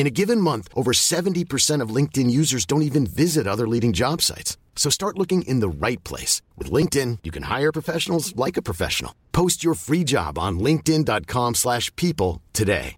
In a given month, over 70% of LinkedIn users don't even visit other leading job sites. So start looking in the right place. With LinkedIn, you can hire professionals like a professional. Post your free job on linkedin.com slash people today.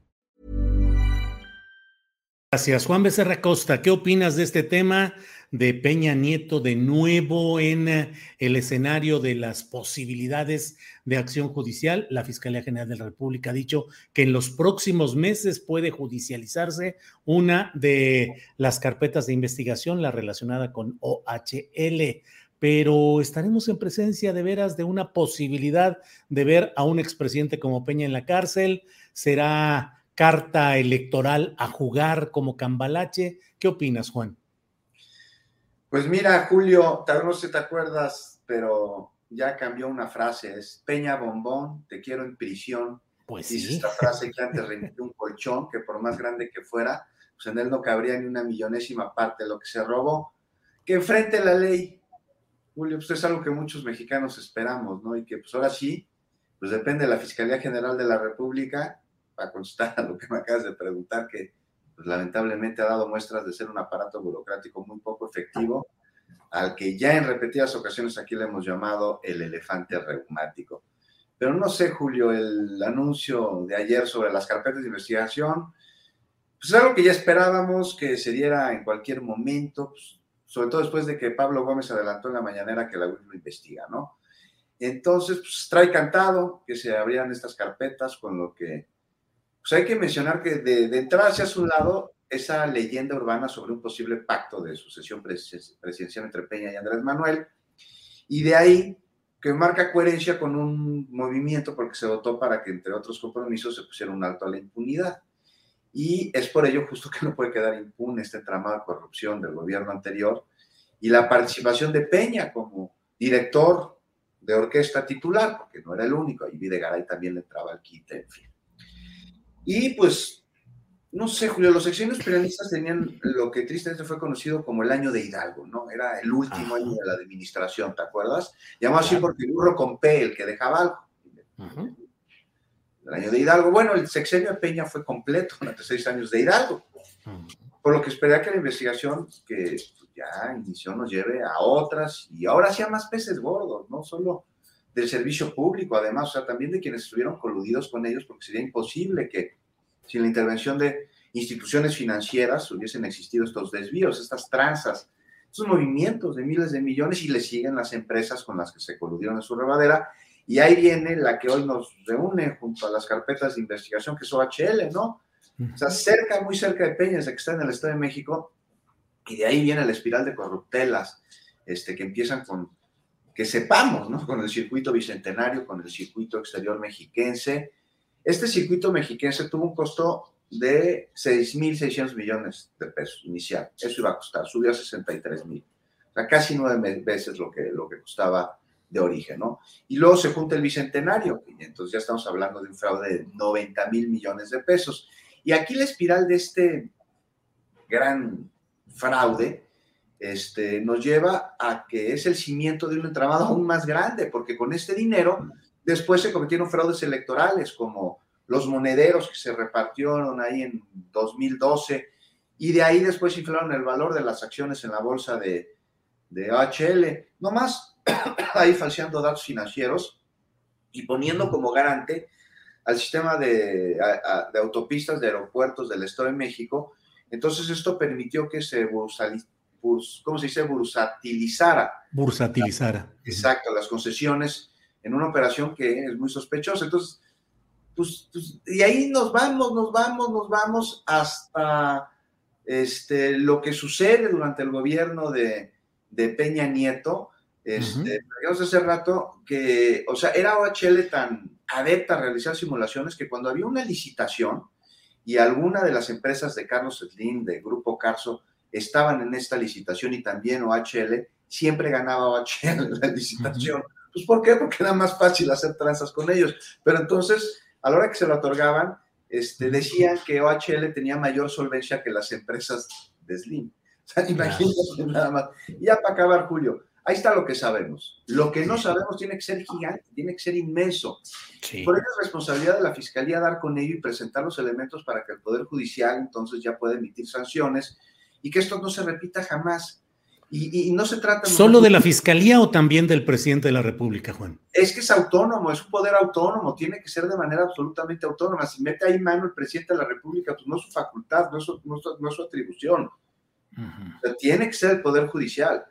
Gracias. Juan Becerra Costa, ¿qué opinas de este tema? De Peña Nieto de nuevo en eh, el escenario de las posibilidades de acción judicial. La Fiscalía General de la República ha dicho que en los próximos meses puede judicializarse una de las carpetas de investigación, la relacionada con OHL pero estaremos en presencia de veras de una posibilidad de ver a un expresidente como Peña en la cárcel. ¿Será carta electoral a jugar como cambalache? ¿Qué opinas, Juan? Pues mira, Julio, tal vez no sé si te acuerdas, pero ya cambió una frase, es Peña Bombón, te quiero en prisión. Pues Dice esta frase que antes remitió un colchón, que por más grande que fuera, pues en él no cabría ni una millonésima parte de lo que se robó. Que enfrente la ley, Julio, pues es algo que muchos mexicanos esperamos, ¿no? Y que pues ahora sí, pues depende de la Fiscalía General de la República, para contestar a lo que me acabas de preguntar, que pues, lamentablemente ha dado muestras de ser un aparato burocrático muy poco efectivo, al que ya en repetidas ocasiones aquí le hemos llamado el elefante reumático. Pero no sé, Julio, el anuncio de ayer sobre las carpetas de investigación, pues es algo que ya esperábamos que se diera en cualquier momento, pues, sobre todo después de que Pablo Gómez adelantó en la mañanera que la UIF lo investiga, ¿no? Entonces, pues trae cantado que se abrieran estas carpetas, con lo que pues hay que mencionar que de, entrada hacia su lado esa leyenda urbana sobre un posible pacto de sucesión presidencial entre Peña y Andrés Manuel, y de ahí que marca coherencia con un movimiento porque se votó para que, entre otros compromisos, se pusiera un alto a la impunidad. Y es por ello justo que no puede quedar impune este entramado de corrupción del gobierno anterior y la participación de Peña como director de orquesta titular, porque no era el único, y Videgaray también le entraba al quite, en fin. Y pues, no sé, Julio, los secciones penalistas tenían lo que tristemente fue conocido como el año de Hidalgo, ¿no? Era el último año de la administración, ¿te acuerdas? Llamado así porque el burro con P, el que dejaba algo. El año de Hidalgo. Bueno, el sexenio de Peña fue completo durante seis años de Hidalgo. Por lo que esperaría que la investigación que ya inició nos lleve a otras y ahora sí a más peces gordos, no solo del servicio público, además, o sea, también de quienes estuvieron coludidos con ellos, porque sería imposible que sin la intervención de instituciones financieras hubiesen existido estos desvíos, estas tranzas, estos movimientos de miles de millones y le siguen las empresas con las que se coludieron en su rebadera. Y ahí viene la que hoy nos reúne junto a las carpetas de investigación, que es OHL, ¿no? O sea, cerca, muy cerca de Peñas, que está en el Estado de México, y de ahí viene la espiral de corruptelas, este, que empiezan con que sepamos, ¿no? Con el circuito bicentenario, con el circuito exterior mexiquense. Este circuito mexiquense tuvo un costo de 6.600 millones de pesos inicial. Eso iba a costar, subió a 63.000. O sea, casi nueve veces lo que, lo que costaba de origen, ¿no? Y luego se junta el bicentenario, entonces ya estamos hablando de un fraude de 90 mil millones de pesos. Y aquí la espiral de este gran fraude este, nos lleva a que es el cimiento de un entramado aún más grande, porque con este dinero después se cometieron fraudes electorales como los monederos que se repartieron ahí en 2012 y de ahí después inflaron el valor de las acciones en la bolsa de, de OHL, no más ahí falseando datos financieros y poniendo como garante al sistema de, de autopistas de aeropuertos del Estado de México. Entonces esto permitió que se ¿cómo se dice? Bursatilizara. Bursatilizara. Exacto, las concesiones en una operación que es muy sospechosa. Entonces, pues, pues, y ahí nos vamos, nos vamos, nos vamos hasta este, lo que sucede durante el gobierno de, Peña Nieto. Este, hace rato que, o sea, era OHL tan adepta a realizar simulaciones que cuando había una licitación y alguna de las empresas de Carlos Slim, de Grupo Carso, estaban en esta licitación y también OHL, siempre ganaba OHL la licitación. Pues ¿por qué? Porque era más fácil hacer tranzas con ellos. Pero entonces, a la hora que se lo otorgaban, este, decían que OHL tenía mayor solvencia que las empresas de Slim. O sea, imagínate nada más. Y ya para acabar, Julio, ahí está lo que sabemos. Lo que no sabemos tiene que ser gigante, tiene que ser inmenso. Por eso es responsabilidad de la Fiscalía dar con ello y presentar los elementos para que el Poder Judicial entonces ya pueda emitir sanciones y que esto no se repita jamás. Y, no se trata... ¿Solo de la Fiscalía o también del presidente de la República, Juan? Es que es autónomo, es un poder autónomo, tiene que ser de manera absolutamente autónoma. Si mete ahí mano el presidente de la República, pues no es su facultad, no es su, no es su, atribución. tiene que ser el Poder Judicial.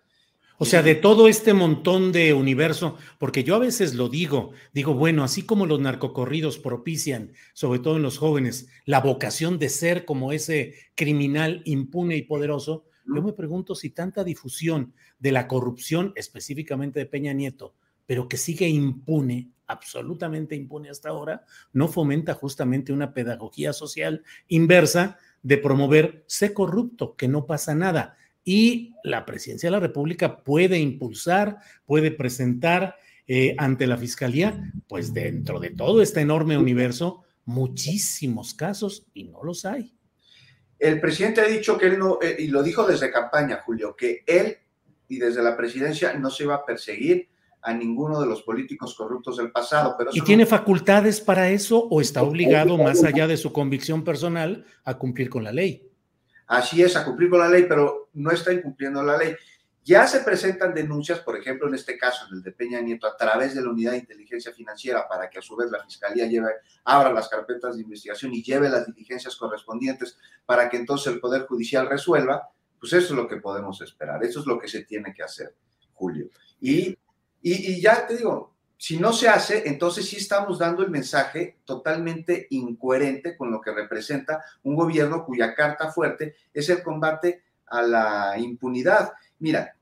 O sea, de todo este montón de universo, porque yo a veces lo digo, digo, bueno, así como los narcocorridos propician, sobre todo en los jóvenes, la vocación de ser como ese criminal impune y poderoso, yo me pregunto si tanta difusión de la corrupción, específicamente de Peña Nieto, pero que sigue impune, absolutamente impune hasta ahora, no fomenta justamente una pedagogía social inversa de promover sé corrupto, que no pasa nada y la presidencia de la República puede impulsar, puede presentar eh, ante la Fiscalía, pues dentro de todo este enorme universo, muchísimos casos y no los hay. El presidente ha dicho que él no, eh, y lo dijo desde campaña, Julio, que él y desde la presidencia no se iba a perseguir a ninguno de los políticos corruptos del pasado. Pero ¿Y tiene facultades para eso o está obligado, más allá de su convicción personal, a cumplir con la ley? Así es, a cumplir con la ley, pero no está incumpliendo la ley. Ya se presentan denuncias, por ejemplo, en este caso, en el de Peña Nieto, a través de la Unidad de Inteligencia Financiera, para que a su vez la Fiscalía lleve, abra las carpetas de investigación y lleve las diligencias correspondientes para que entonces el Poder Judicial resuelva, pues eso es lo que podemos esperar, eso es lo que se tiene que hacer, Julio. Y, y, y ya te digo, si no se hace, entonces sí estamos dando el mensaje totalmente incoherente con lo que representa un gobierno cuya carta fuerte es el combate a la impunidad. Mira,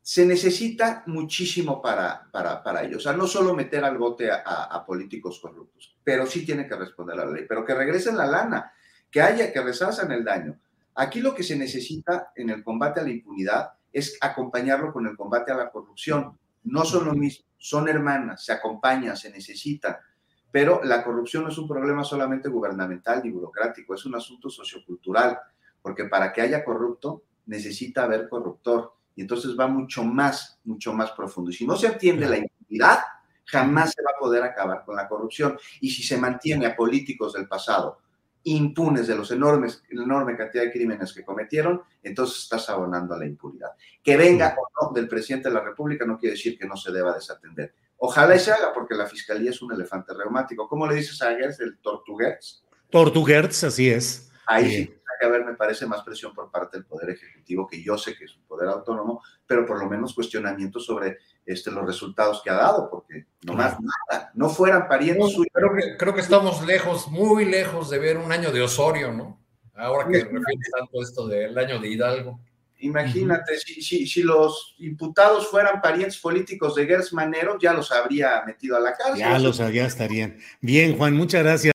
se necesita muchísimo para, para, ello. O sea, no solo meter al bote a, políticos corruptos, pero sí tiene que responder a la ley, pero que regresen la lana, que haya, que resazan el daño. Aquí lo que se necesita en el combate a la impunidad es acompañarlo con el combate a la corrupción. No son lo mismo son hermanas, se acompañan, se necesitan. Pero la corrupción no es un problema solamente gubernamental ni burocrático, es un asunto sociocultural, porque para que haya corrupto necesita haber corruptor. Y entonces va mucho más, mucho más profundo. Y si no se atiende la impunidad, jamás se va a poder acabar con la corrupción. Y si se mantiene a políticos del pasado impunes de los enormes, la enorme cantidad de crímenes que cometieron, entonces estás abonando a la impunidad. Que venga o no del presidente de la República no quiere decir que no se deba desatender. Ojalá y se haga porque la fiscalía es un elefante reumático. ¿Cómo le dices a Gertz el Tortuguerz? Tortuguerz, así es. Ahí sí que haber, me parece, más presión por parte del Poder Ejecutivo, que yo sé que es un poder autónomo, pero por lo menos cuestionamiento sobre este, los resultados que ha dado, porque no más nada, no fueran parientes suyos. Creo que, creo que estamos lejos, muy lejos de ver un año de Osorio, ¿no? Ahora que refieres tanto esto del año de Hidalgo. Imagínate, si, si, si, los imputados fueran parientes políticos de Gers Manero, ya los habría metido a la cárcel. Ya los ya estarían. Bien, Juan, muchas gracias.